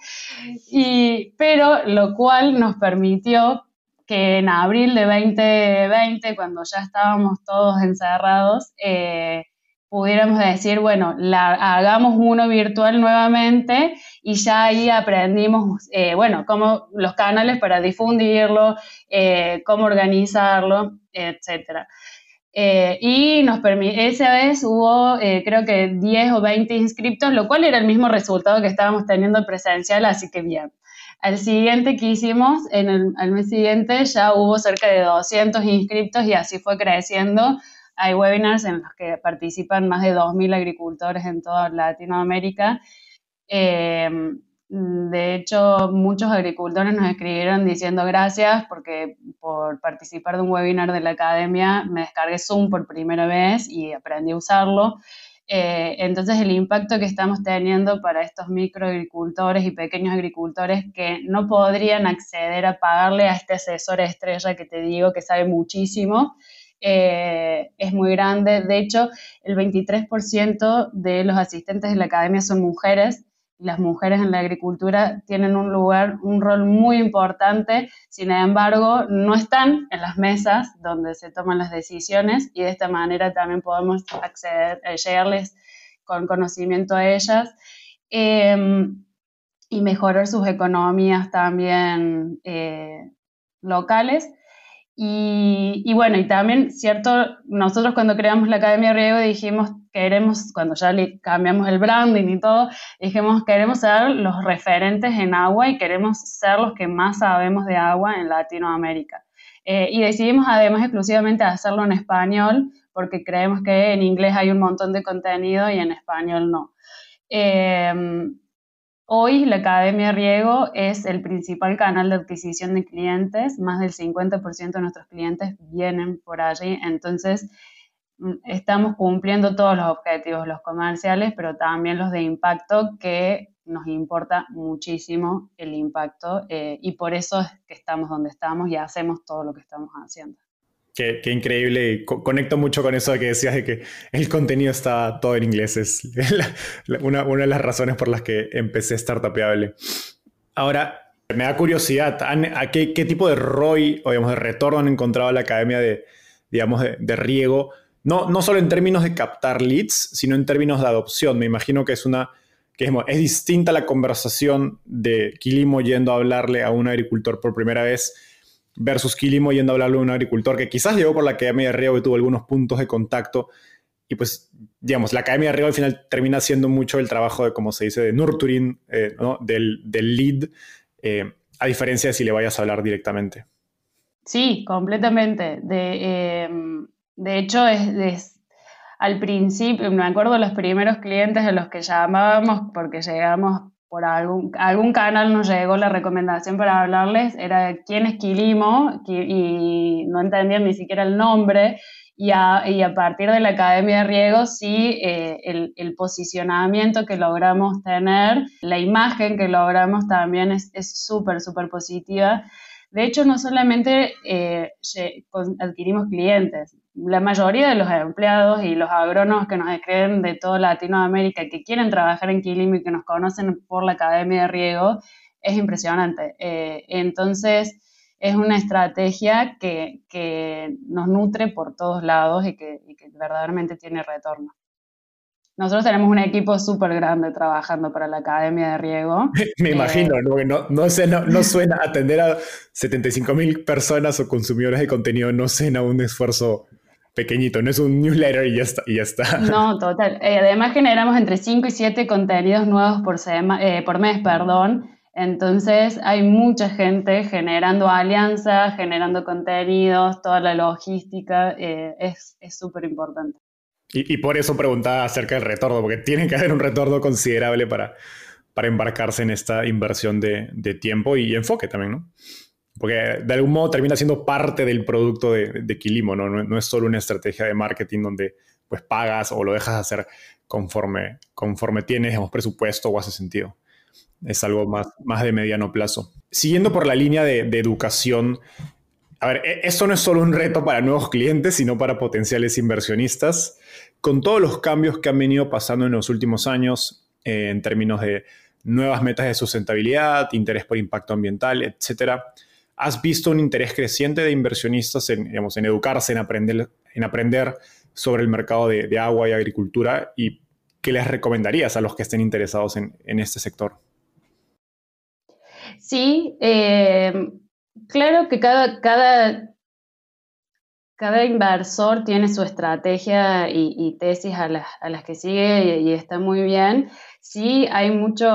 y, pero lo cual nos permitió que en abril de 2020, cuando ya estábamos todos encerrados, eh, pudiéramos decir, bueno, hagamos uno virtual nuevamente y ya ahí aprendimos, eh, bueno, cómo los canales para difundirlo, eh, cómo organizarlo, etcétera. Eh, y nos esa vez hubo creo que 10 o 20 inscriptos, lo cual era el mismo resultado que estábamos teniendo presencial, así que bien. Al siguiente que hicimos, en el al mes siguiente ya hubo cerca de 200 inscriptos y así fue creciendo hay webinars en los que participan más de 2.000 agricultores en toda Latinoamérica. Em, de hecho, muchos agricultores nos escribieron diciendo gracias porque por participar de un webinar de la academia me descargué Zoom por primera vez y aprendí a usarlo. Eh, entonces, el impacto que estamos teniendo para estos microagricultores y pequeños agricultores que no podrían acceder a pagarle a este asesor estrella que te digo que sabe muchísimo, eh, es muy grande. De hecho, el 23% de los asistentes de la academia son mujeres. Las mujeres en la agricultura tienen un lugar, un rol muy importante, sin embargo, no están en las mesas donde se toman las decisiones y de esta manera también podemos acceder, eh, llegarles con conocimiento a ellas em, y mejorar sus economías también eh, locales. Y, bueno, y también, cierto, nosotros cuando creamos la Academia Riego dijimos, queremos, cuando ya cambiamos el branding y todo, dijimos, queremos ser los referentes en agua y queremos ser los que más sabemos de agua en Latinoamérica. Eh, y decidimos además exclusivamente hacerlo en español, porque creemos que en inglés hay un montón de contenido y en español no. Eh, Hoy la Academia Riego es el principal canal de adquisición de clientes, más del 50% de nuestros clientes vienen por allí, entonces mm, estamos cumpliendo todos los objetivos, los comerciales, pero también los de impacto, que nos importa muchísimo el impacto eh, y por eso es que estamos donde estamos y hacemos todo lo que estamos haciendo. Qué, increíble. conecto mucho con eso de que decías de que el contenido está todo en inglés. Es una, de las razones por las que empecé Startupable. Ahora, me da curiosidad, ¿a qué, tipo de ROI o digamos, de retorno han encontrado la academia de, digamos, de, riego no, no solo en términos de captar leads, sino en términos de adopción. Me imagino que es una que es, distinta la conversación de Quilimo yendo a hablarle a un agricultor por primera vez versus Quilimo yendo a hablarle a un agricultor que quizás llegó por la Academia de Riego y tuvo algunos puntos de contacto. Y pues, digamos, la Academia de Riego al final termina siendo mucho el trabajo de, como se dice, de nurturing, eh, del, lead, eh, a diferencia de si le vayas a hablar directamente. Sí, completamente. De, em, de hecho, es, al principio, me acuerdo los primeros clientes de los que llamábamos porque llegamos por algún, algún canal, nos llegó la recomendación para hablarles, era quién es Quilimo y no entendían ni siquiera el nombre. Y a, y a, partir de la Academia de Riego, sí, eh, el, el, posicionamiento que logramos tener, la imagen que logramos también es súper, súper positiva. De hecho, no solamente eh, adquirimos clientes, la mayoría de los empleados y los agrónomos que nos escriben de toda Latinoamérica que quieren trabajar en Quilimo y que nos conocen por la Academia de Riego, es impresionante. Eh, entonces, es una estrategia que, nos nutre por todos lados y que verdaderamente tiene retorno. Nosotros tenemos un equipo súper grande trabajando para la Academia de Riego. Me eh, imagino, ¿no? No, suena, no suena atender a 75 mil personas o consumidores de contenido, no suena un esfuerzo pequeñito, no es un newsletter y ya está. Y ya está. No, total. Eh, además generamos entre 5 y 7 contenidos nuevos por, eh, por mes, perdón. Entonces hay mucha gente generando alianzas, generando contenidos, toda la logística es súper importante. Y, por eso preguntaba acerca del retorno, porque tiene que haber un retorno considerable para, para embarcarse en esta inversión de, de tiempo y enfoque también, ¿no? Porque de algún modo termina siendo parte del producto de, de Quilimo, ¿no? ¿no? es solo una estrategia de marketing donde pues pagas o lo dejas hacer conforme, conforme tienes digamos, presupuesto o hace sentido. Es algo más, más de mediano plazo. Siguiendo por la línea de, de educación, a ver, e-, esto no es solo un reto para nuevos clientes, sino para potenciales inversionistas. Con todos los cambios que han venido pasando en los últimos años eh, en términos de nuevas metas de sustentabilidad, interés por impacto ambiental, etcétera, ¿has visto un interés creciente de inversionistas en, digamos, en educarse, en aprender, en aprender sobre el mercado de, agua y agricultura? ¿Y qué les recomendarías a los que estén interesados en, este sector? Sí, eh, Claro que cada, cada, cada inversor tiene su estrategia y, tesis a las, a las, que sigue y, está muy bien. Sí, hay mucho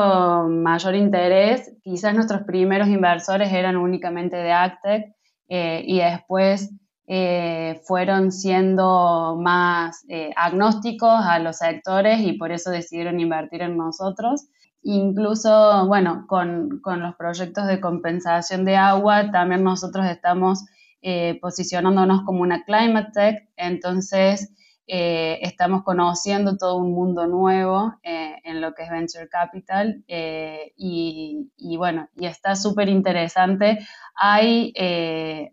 mayor interés. Quizás nuestros primeros inversores eran únicamente de Actec eh, y después eh, fueron siendo más eh, agnósticos a los sectores y por eso decidieron invertir en nosotros. Incluso, bueno, con, los proyectos de compensación de agua, también nosotros estamos eh, posicionándonos como una climate tech, entonces eh, estamos conociendo todo un mundo nuevo eh, en lo que es venture capital y, bueno, y está súper interesante. Hay,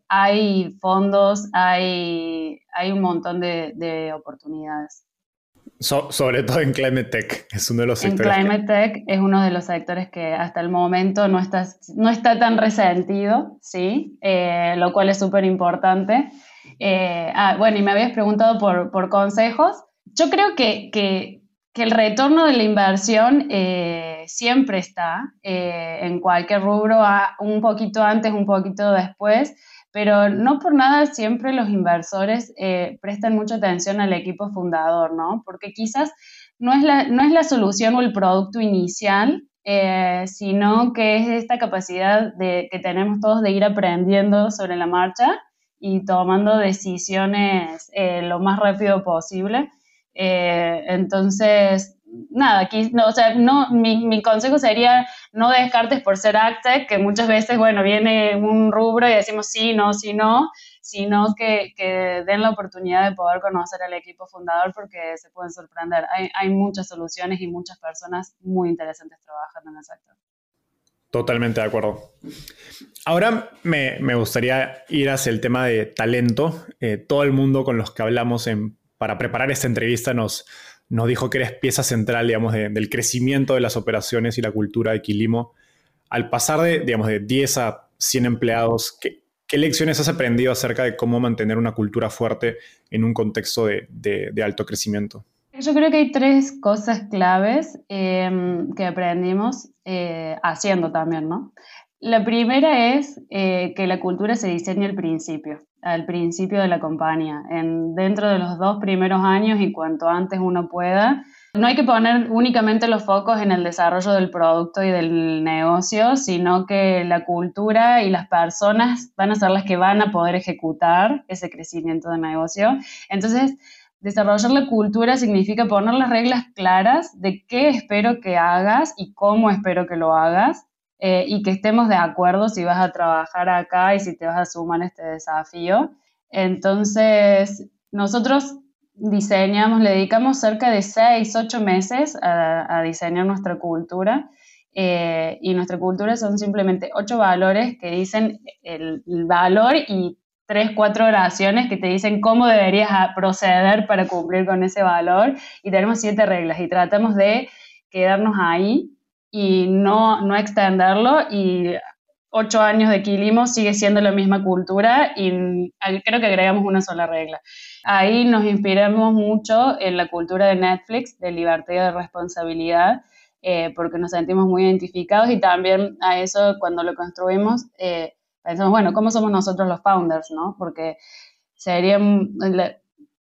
hay fondos, hay, hay un montón de oportunidades sobre todo en Climate Tech, es uno de los sectores. En Climate Tech es uno de los sectores que hasta el momento no está, no está tan resentido, ¿sí? Eh, lo cual es súper importante. Eh, ah, bueno, y me habías preguntado por, por consejos. Yo creo que, que, que, el retorno de la inversión eh, siempre está en cualquier rubro, un poquito antes, un poquito después pero no por nada siempre los inversores eh, prestan mucha atención al equipo fundador, ¿no? Porque quizás no es la, no es la solución o el producto inicial, eh, sino que es esta capacidad de, que tenemos todos de ir aprendiendo sobre la marcha y tomando decisiones eh, lo más rápido posible. entonces, nada, aquí, no, o sea, no, mi, mi, consejo sería no descartes por ser Actec, que muchas veces, bueno, viene un rubro y decimos sí, no, sí, no, sino que, que den la oportunidad de poder conocer al equipo fundador porque se pueden sorprender. Hay, hay muchas soluciones y muchas personas muy interesantes trabajando en el sector. Totalmente de acuerdo. Ahora me, me, gustaría ir hacia el tema de talento. Eh, todo el mundo con los que hablamos para preparar esta entrevista nos, nos dijo que eres pieza central, digamos, del crecimiento de las operaciones y la cultura de Quilimo. Al pasar de, digamos, de 10 a 100 empleados, ¿qué, ¿Qué lecciones has aprendido acerca de cómo mantener una cultura fuerte en un contexto de, alto crecimiento? Yo creo que hay tres cosas claves em, que aprendimos eh, haciendo también, ¿no? La primera es eh, que la cultura se diseña al principio, al principio de la compañía, en, dentro de los dos primeros años y cuanto antes uno pueda. No hay que poner únicamente los focos en el desarrollo del producto y del negocio, sino que la cultura y las personas van a ser las que van a poder ejecutar ese crecimiento de negocio. Entonces, desarrollar la cultura significa poner las reglas claras de qué espero que hagas y cómo espero que lo hagas eh, y que estemos de acuerdo si vas a trabajar acá y si te vas a sumar a este desafío. Entonces, nosotros diseñamos, le dedicamos cerca de 6, 8 meses a, diseñar nuestra cultura. Eh, y nuestra cultura son simplemente ocho valores que dicen el, valor y tres, cuatro oraciones que te dicen cómo deberías proceder para cumplir con ese valor. Y tenemos siete reglas y tratamos de quedarnos ahí y no, no extenderlo y ocho años de Quilimo sigue siendo la misma cultura y creo que agregamos una sola regla. Ahí nos inspiramos mucho en la cultura de Netflix, de libertad y de responsabilidad, eh, porque nos sentimos muy identificados y también a eso cuando lo construimos eh, pensamos, bueno, ¿cómo somos nosotros los founders? ¿no? Porque sería,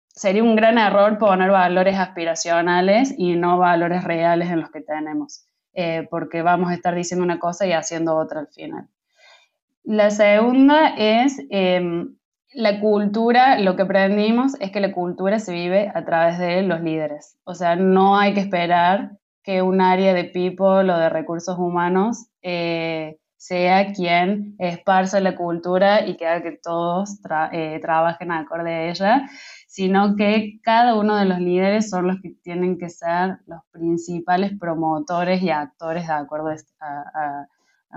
sería un gran error poner valores aspiracionales y no valores reales en los que tenemos. Eh, porque vamos a estar diciendo una cosa y haciendo otra al final. La segunda es em, la cultura, lo que aprendimos es que la cultura se vive a través de los líderes. O sea, no hay que esperar que un área de people o de recursos humanos eh, sea quien esparce la cultura y que que todos eh, trabajen acorde a ella, sino que cada uno de los líderes son los que tienen que ser los principales promotores y actores de acuerdo a,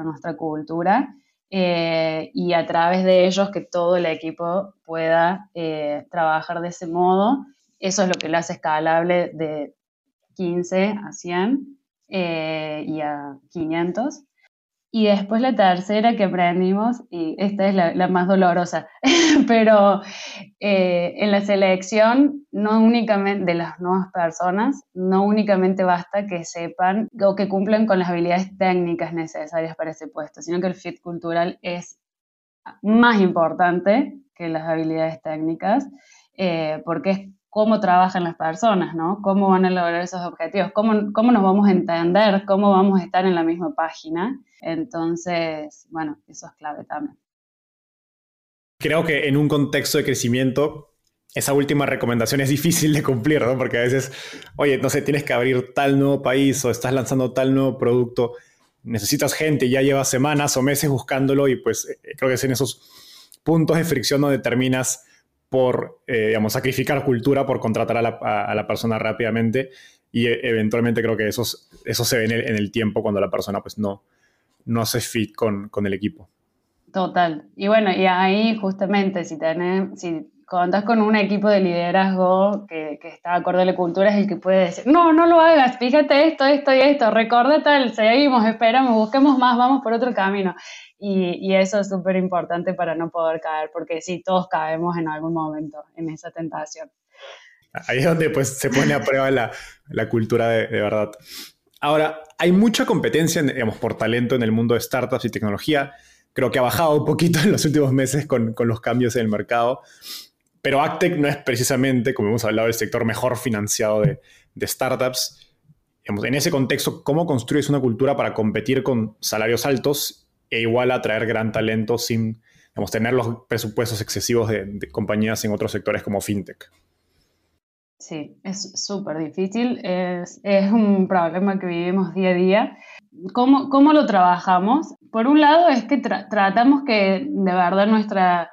nuestra cultura. Eh, y a través de ellos que todo el equipo pueda eh, trabajar de ese modo. Eso es lo que lo hace escalable de 15 a 100 eh, y a 500. Y después la tercera que aprendimos, y esta es la, más dolorosa, pero eh, en la selección no únicamente de las nuevas personas, no únicamente basta que sepan o que cumplan con las habilidades técnicas necesarias para ese puesto, sino que el fit cultural es más importante que las habilidades técnicas, eh, porque es cómo trabajan las personas, ¿no? Cómo van a lograr esos objetivos, cómo, cómo nos vamos a entender, cómo vamos a estar en la misma página. Entonces, bueno, eso es clave también. Creo que en un contexto de crecimiento, esa última recomendación es difícil de cumplir, ¿no? Porque a veces, oye, no sé, tienes que abrir tal nuevo país o estás lanzando tal nuevo producto, necesitas gente, ya llevas semanas o meses buscándolo y pues eh, creo que es en esos puntos de fricción donde terminas por, eh, digamos, sacrificar cultura por contratar a la, persona rápidamente y e, eventualmente creo que eso, eso se ve en el, tiempo cuando la persona pues no, no hace fit con, el equipo. Total. Y bueno, y ahí justamente si tenés, si contás con un equipo de liderazgo que, que, está acorde a la cultura es el que puede decir, no, no lo hagas, fíjate esto, esto y esto, recuerda tal, seguimos, esperamos, busquemos más, vamos por otro camino. Y, eso es súper importante para no poder caer, porque sí, todos caemos en algún momento en esa tentación. Ahí es donde pues, se pone a prueba la, cultura de, verdad. Ahora, hay mucha competencia, digamos, por talento en el mundo de startups y tecnología. Creo que ha bajado un poquito en los últimos meses con, los cambios en el mercado. Pero Actec no es precisamente, como hemos hablado, el sector mejor financiado de, de startups. Digamos, en ese contexto, ¿cómo construyes una cultura para competir con salarios altos e igual atraer gran talento sin tener los presupuestos excesivos de, compañías en otros sectores como fintech. Sí, es súper difícil, es, un problema que vivimos día a día. ¿Cómo, cómo lo trabajamos? Por un lado es que tratamos que de verdad nuestra,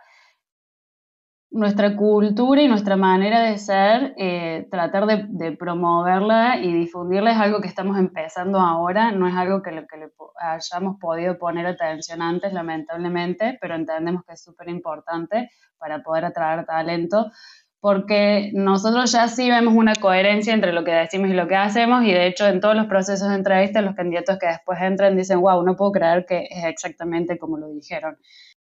nuestra cultura y nuestra manera de ser, eh, tratar de, promoverla y difundirla es algo que estamos empezando ahora, no es algo que, que le hayamos podido poner atención antes, lamentablemente, pero entendemos que es súper importante para poder atraer talento, porque nosotros ya sí vemos una coherencia entre lo que decimos y lo que hacemos, y de hecho en todos los procesos de entrevista, los candidatos que después entran dicen, wow, no puedo creer que es exactamente como lo dijeron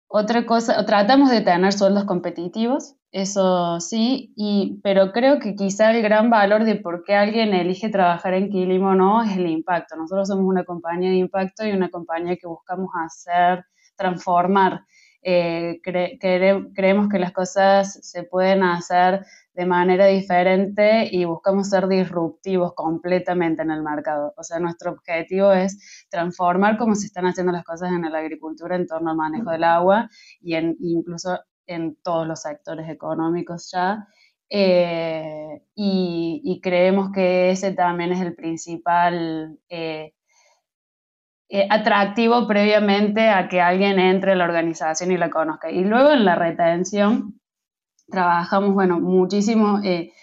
Otra cosa, tratamos de tener sueldos competitivos, eso sí, y, pero creo que quizá el gran valor de por qué alguien elige trabajar en Quilimo o no es el impacto. Nosotros somos una compañía de impacto y una compañía que buscamos hacer, transformar. Eh, creemos que las cosas se pueden hacer de manera diferente y buscamos ser disruptivos completamente en el mercado. O sea, nuestro objetivo es transformar cómo se están haciendo las cosas en la agricultura en torno al manejo del agua y en, incluso en todos los sectores económicos ya. Eh, y, creemos que ese también es el principal eh, eh, atractivo previamente a que alguien entre a la organización y la conozca. Y luego en la retención, trabajamos, bueno, muchísimo, eh,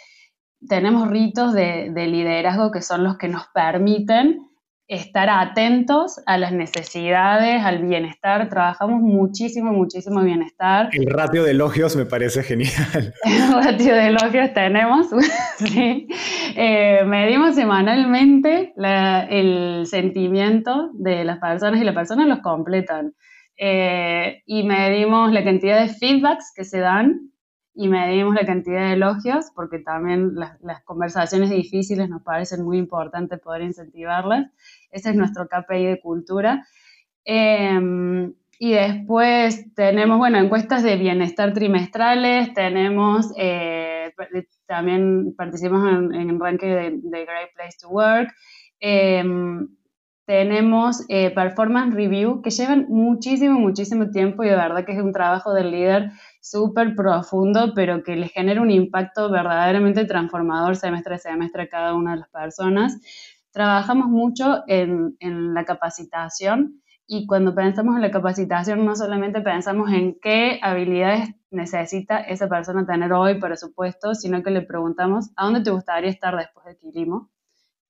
tenemos ritos de, liderazgo que son los que nos permiten estar atentos a las necesidades, al bienestar. Trabajamos muchísimo, muchísimo bienestar. El ratio de elogios me parece genial. El ratio de elogios tenemos, sí. Eh, medimos semanalmente el sentimiento de las personas y las personas los completan. Eh, y medimos la cantidad de feedbacks que se dan y medimos la cantidad de elogios, porque también las, conversaciones difíciles nos parecen muy importantes poder incentivarlas. Ese es nuestro KPI de cultura. Em, y después tenemos, bueno, encuestas de bienestar trimestrales, tenemos, eh, también participamos en, el ranking de, Great Place to Work. Em, tenemos eh, performance review que llevan muchísimo, muchísimo tiempo y de verdad que es un trabajo del líder súper profundo, pero que le genera un impacto verdaderamente transformador semestre a semestre a cada una de las personas. Trabajamos mucho en, en la capacitación y cuando pensamos en la capacitación no solamente pensamos en qué habilidades necesita esa persona tener hoy para su puesto, sino que le preguntamos a dónde te gustaría estar después del Quilimo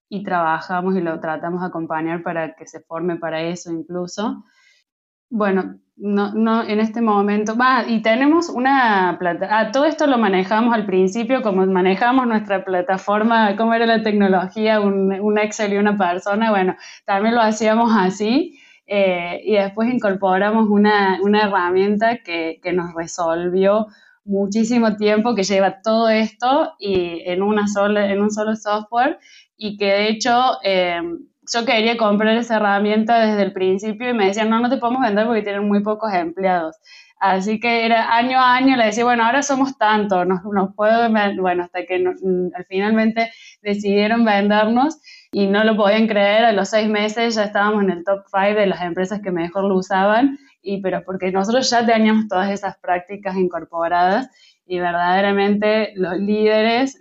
y trabajamos y lo tratamos de acompañar para que se forme para eso incluso. Bueno, no, no en este momento, y tenemos una plata, ah, todo esto lo manejamos al principio, como manejamos nuestra plataforma, cómo era la tecnología, un, Excel y una persona, bueno, también lo hacíamos así, eh, y después incorporamos una, una herramienta que, que, nos resolvió muchísimo tiempo, que lleva todo esto y en, una sola, en un solo software, y que de hecho... Eh, yo quería comprar esa herramienta desde el principio y me decían, no, no te podemos vender porque tienen muy pocos empleados. Así que era año a año, le decía, bueno, ahora somos tantos, nos, nos puedo bueno, hasta que mm, finalmente decidieron vendernos y no lo podían creer, a los seis meses ya estábamos en el top five de las empresas que mejor lo usaban, y, pero porque nosotros ya teníamos todas esas prácticas incorporadas y verdaderamente los líderes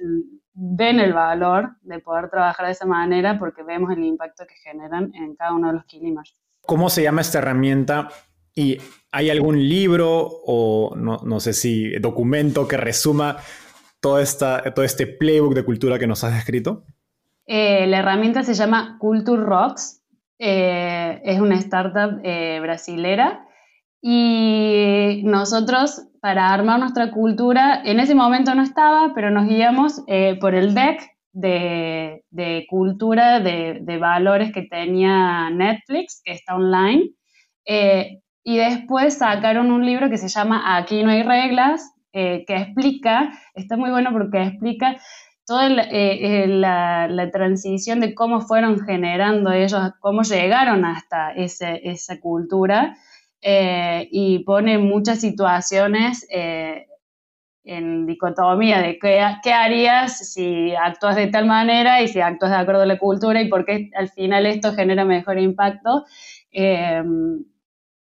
ven el valor de poder trabajar de esa manera porque vemos el impacto que generan en cada uno de los kilimers. ¿Cómo se llama esta herramienta? ¿Y hay algún libro o no, sé si documento que resuma todo, esta, todo este playbook de cultura que nos has descrito? Eh, la herramienta se llama Culture Rocks. Eh, es una startup eh, brasilera y nosotros, para armar nuestra cultura, en ese momento no estaba, pero nos guiamos eh, por el deck de, cultura, de, valores que tenía Netflix, que está online. Eh, y después sacaron un libro que se llama Aquí no hay reglas, eh, que explica, está muy bueno porque explica toda la, transición de cómo fueron generando ellos, cómo llegaron hasta esa cultura eh, y pone muchas situaciones eh, en dicotomía de qué, harías si actúas de tal manera y si actúas de acuerdo a la cultura y por qué al final esto genera mejor impacto. Eh,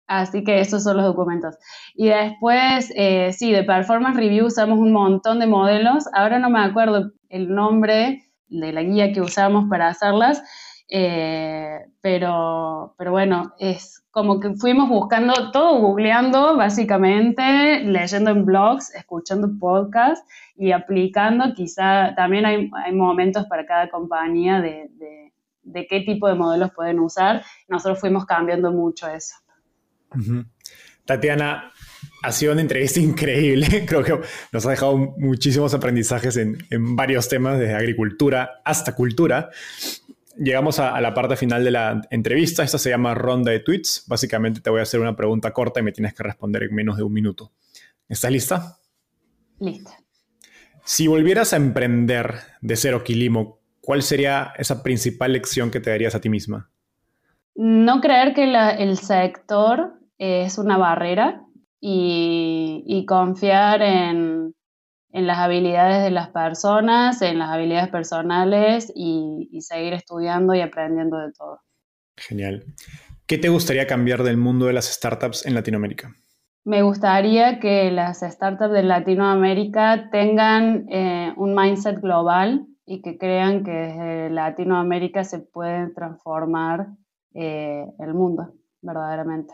así que esos son los documentos. Y después, sí, de Performance Review usamos un montón de modelos. Ahora no me acuerdo el nombre de la guía que usamos para hacerlas, pero, pero bueno, es como que fuimos buscando todo, googleando básicamente, leyendo en blogs, escuchando podcasts y aplicando. Quizá también hay, momentos para cada compañía de, qué tipo de modelos pueden usar. Nosotros fuimos cambiando mucho eso. Tatiana, ha sido una entrevista increíble. Creo que nos ha dejado muchísimos aprendizajes en, en varios temas, desde agricultura hasta cultura. Llegamos a, la parte final de la entrevista. Esta se llama ronda de tweets. Básicamente te voy a hacer una pregunta corta y me tienes que responder en menos de un minuto. ¿Estás lista? Lista. Si volvieras a emprender de cero Quilimo, ¿cuál sería esa principal lección que te darías a ti misma? No creer que el sector es una barrera y confiar en, en las habilidades de las personas, en las habilidades personales y, seguir estudiando y aprendiendo de todo. Genial. ¿Qué te gustaría cambiar del mundo de las startups en Latinoamérica? Me gustaría que las startups de Latinoamérica tengan eh, un mindset global y que crean que desde Latinoamérica se puede transformar eh, el mundo, verdaderamente.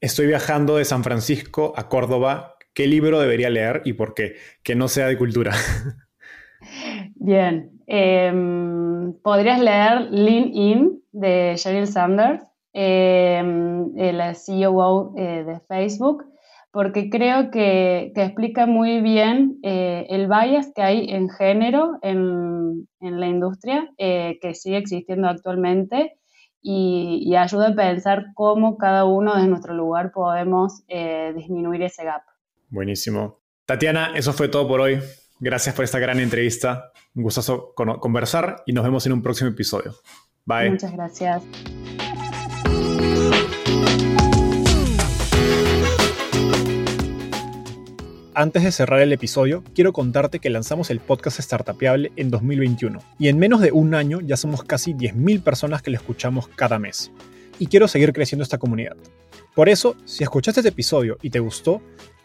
Estoy viajando de San Francisco a Córdoba ¿qué libro debería leer y por qué? Que no sea de cultura. Bien, em, podrías leer Lean In de Sheryl Sanders, eh, la CEO eh, de Facebook, porque creo que, explica muy bien eh, el bias que hay en género en, la industria, eh, que sigue existiendo actualmente, y, ayuda a pensar cómo cada uno de nuestro lugar podemos disminuir ese gap. Buenísimo. Tatiana, eso fue todo por hoy. Gracias por esta gran entrevista. Un gustazo conversar y nos vemos en un próximo episodio. Bye. Muchas gracias. Antes de cerrar el episodio, quiero contarte que lanzamos el podcast Startupiable en 2021 y en menos de un año ya somos casi 10.000 personas que lo escuchamos cada mes. Y quiero seguir creciendo esta comunidad. Por eso, si escuchaste este episodio y te gustó,